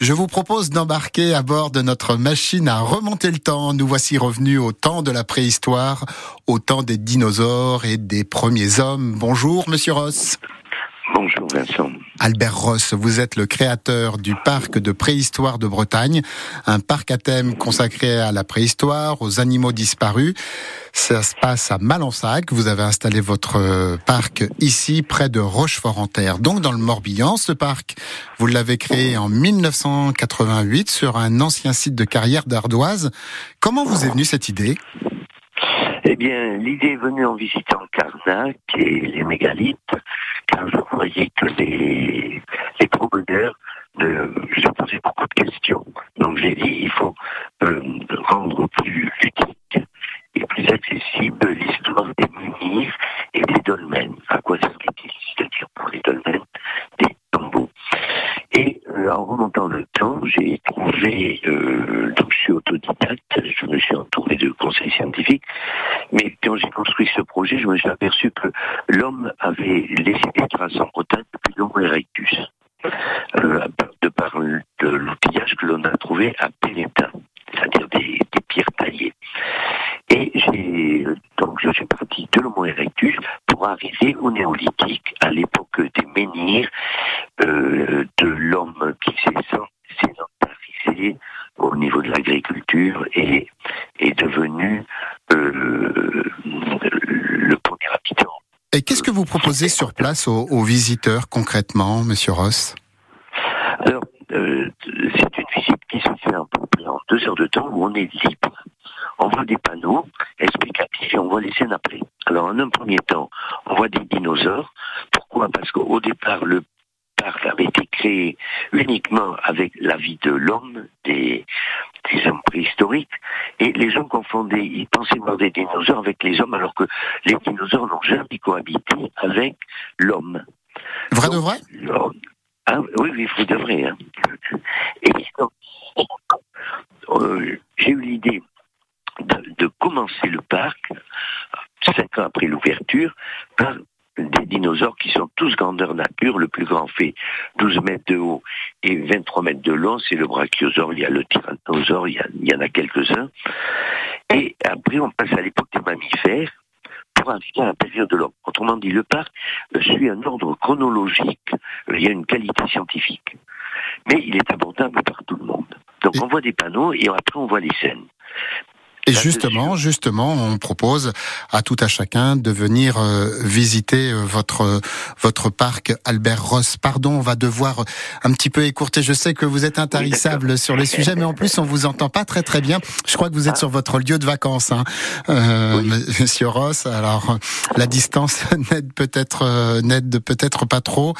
Je vous propose d'embarquer à bord de notre machine à remonter le temps. Nous voici revenus au temps de la préhistoire, au temps des dinosaures et des premiers hommes. Bonjour, monsieur Ross. Bonjour Vincent. Albert Ross, vous êtes le créateur du parc de préhistoire de Bretagne, un parc à thème consacré à la préhistoire, aux animaux disparus. Ça se passe à Malensac. Vous avez installé votre parc ici, près de Rochefort-en-Terre, donc dans le Morbihan. Ce parc, vous l'avez créé en 1988 sur un ancien site de carrière d'ardoise. Comment vous est venue cette idée? Eh bien, l'idée est venue en visitant Carnac et les mégalithes, car je voyais que les, les promeneurs euh, se posaient beaucoup de questions. Donc j'ai dit, il faut euh, rendre plus ludique et plus accessible l'histoire des menhirs et des dolmens. À quoi ça il C'est-à-dire pour les dolmens, des tombeaux. Et euh, remontant le temps, j'ai trouvé, donc je suis autodidacte, je me suis entouré de conseils scientifiques, mais quand j'ai construit ce projet, je me suis aperçu que l'homme avait laissé des traces en Bretagne depuis l'Homo erectus, euh, de par l'outillage que l'on a trouvé à Pélétin, c'est-à-dire des, des pierres taillées. Et j'ai donc je suis parti de l'Homo erectus pour arriver au néolithique, à l'époque des menhirs, euh, de l'homme qui s'est sédentarisé au niveau de l'agriculture et est devenu euh, le premier habitant. Et qu'est-ce que vous proposez sur place aux, aux visiteurs concrètement, Monsieur Ross? Alors, euh, c'est une visite qui se fait un peu en deux heures de temps où on est libre. On voit des panneaux explicatifs et on voit les scènes après. Alors, en un premier temps, on voit des dinosaures. Pourquoi? Parce qu'au départ, le parc avait été créé uniquement avec la vie de l'homme, des, des hommes préhistoriques, et les gens confondaient, ils pensaient voir des dinosaures avec les hommes, alors que les dinosaures n'ont jamais cohabité avec l'homme. Vrai de vrai? ah, oui, oui, vrai de vrai. Hein. Et donc, euh, commencer le parc, cinq ans après l'ouverture, par des dinosaures qui sont tous grandeur nature. Le plus grand fait 12 mètres de haut et 23 mètres de long. C'est le brachiosaure, il y a le tyrannosaure, il y, a- il y en a quelques-uns. Et après, on passe à l'époque des mammifères pour arriver à la période de l'homme. Autrement dit, le parc suit un ordre chronologique. Il y a une qualité scientifique. Mais il est abordable par tout le monde. Donc on voit des panneaux et après on voit les scènes. Et justement, justement, on propose à tout à chacun de venir euh, visiter euh, votre votre parc Albert Ross. Pardon, on va devoir un petit peu écourter. Je sais que vous êtes intarissable sur les sujets, mais en plus on vous entend pas très très bien. Je crois que vous êtes Ah. sur votre lieu de vacances, hein, euh, Oui. Monsieur Ross. Alors la distance n'aide peut-être euh, n'aide peut-être pas trop.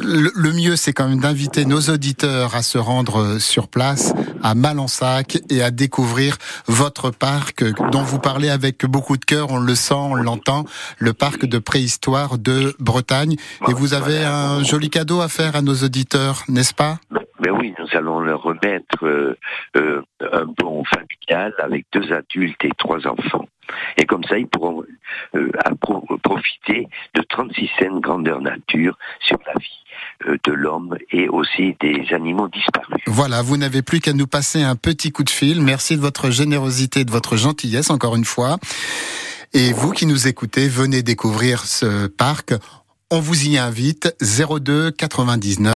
Le, le mieux, c'est quand même d'inviter nos auditeurs à se rendre sur place à Malensac et à découvrir votre parc dont vous parlez avec beaucoup de cœur, on le sent, on l'entend, le parc de préhistoire de Bretagne. Et vous avez un joli cadeau à faire à nos auditeurs, n'est-ce pas? Mais oui, nous allons leur remettre euh, euh, un bon familial avec deux adultes et trois enfants. Et comme ça, ils pourront euh, profiter de 36 scènes grandeur nature sur la vie de l'homme et aussi des animaux disparus. Voilà, vous n'avez plus qu'à nous passer un petit coup de fil. Merci de votre générosité, de votre gentillesse encore une fois. Et vous qui nous écoutez, venez découvrir ce parc. On vous y invite 02 99